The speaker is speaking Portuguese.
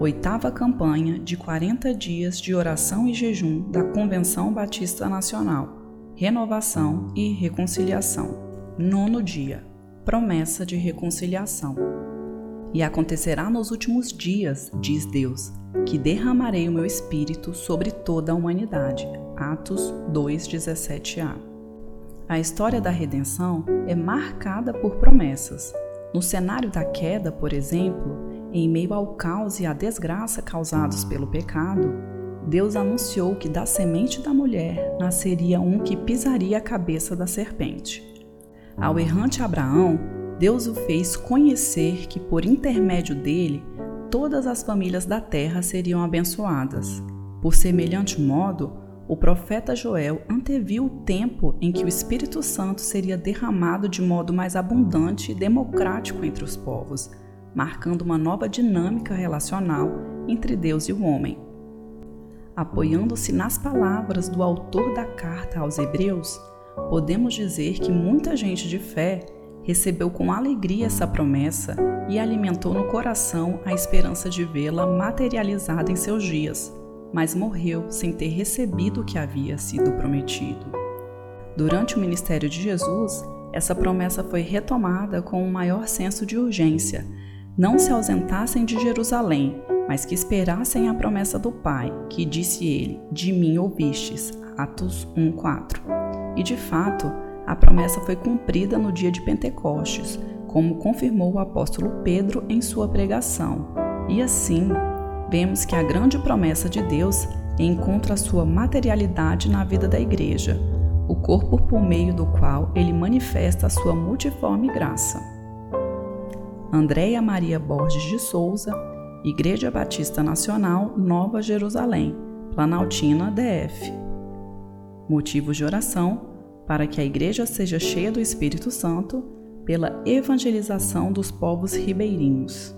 oitava campanha de 40 dias de oração e jejum da Convenção Batista Nacional, Renovação e Reconciliação. Nono dia Promessa de Reconciliação. E acontecerá nos últimos dias, diz Deus, que derramarei o meu espírito sobre toda a humanidade. Atos 2:17a. A história da redenção é marcada por promessas. No cenário da queda, por exemplo, em meio ao caos e à desgraça causados pelo pecado, Deus anunciou que da semente da mulher nasceria um que pisaria a cabeça da serpente. Ao errante Abraão, Deus o fez conhecer que por intermédio dele todas as famílias da terra seriam abençoadas. Por semelhante modo, o profeta Joel anteviu o tempo em que o Espírito Santo seria derramado de modo mais abundante e democrático entre os povos, marcando uma nova dinâmica relacional entre Deus e o homem. Apoiando-se nas palavras do autor da carta aos Hebreus, podemos dizer que muita gente de fé recebeu com alegria essa promessa e alimentou no coração a esperança de vê-la materializada em seus dias, mas morreu sem ter recebido o que havia sido prometido. Durante o ministério de Jesus, essa promessa foi retomada com um maior senso de urgência. Não se ausentassem de Jerusalém, mas que esperassem a promessa do Pai, que disse ele: De mim ouvistes. Atos 1:4. E de fato, a promessa foi cumprida no dia de Pentecostes, como confirmou o apóstolo Pedro em sua pregação. E assim, vemos que a grande promessa de Deus encontra sua materialidade na vida da igreja, o corpo por meio do qual ele manifesta a sua multiforme graça. Andréia Maria Borges de Souza, Igreja Batista Nacional, Nova Jerusalém, Planaltina, DF. Motivos de oração para que a Igreja seja cheia do Espírito Santo pela evangelização dos povos ribeirinhos.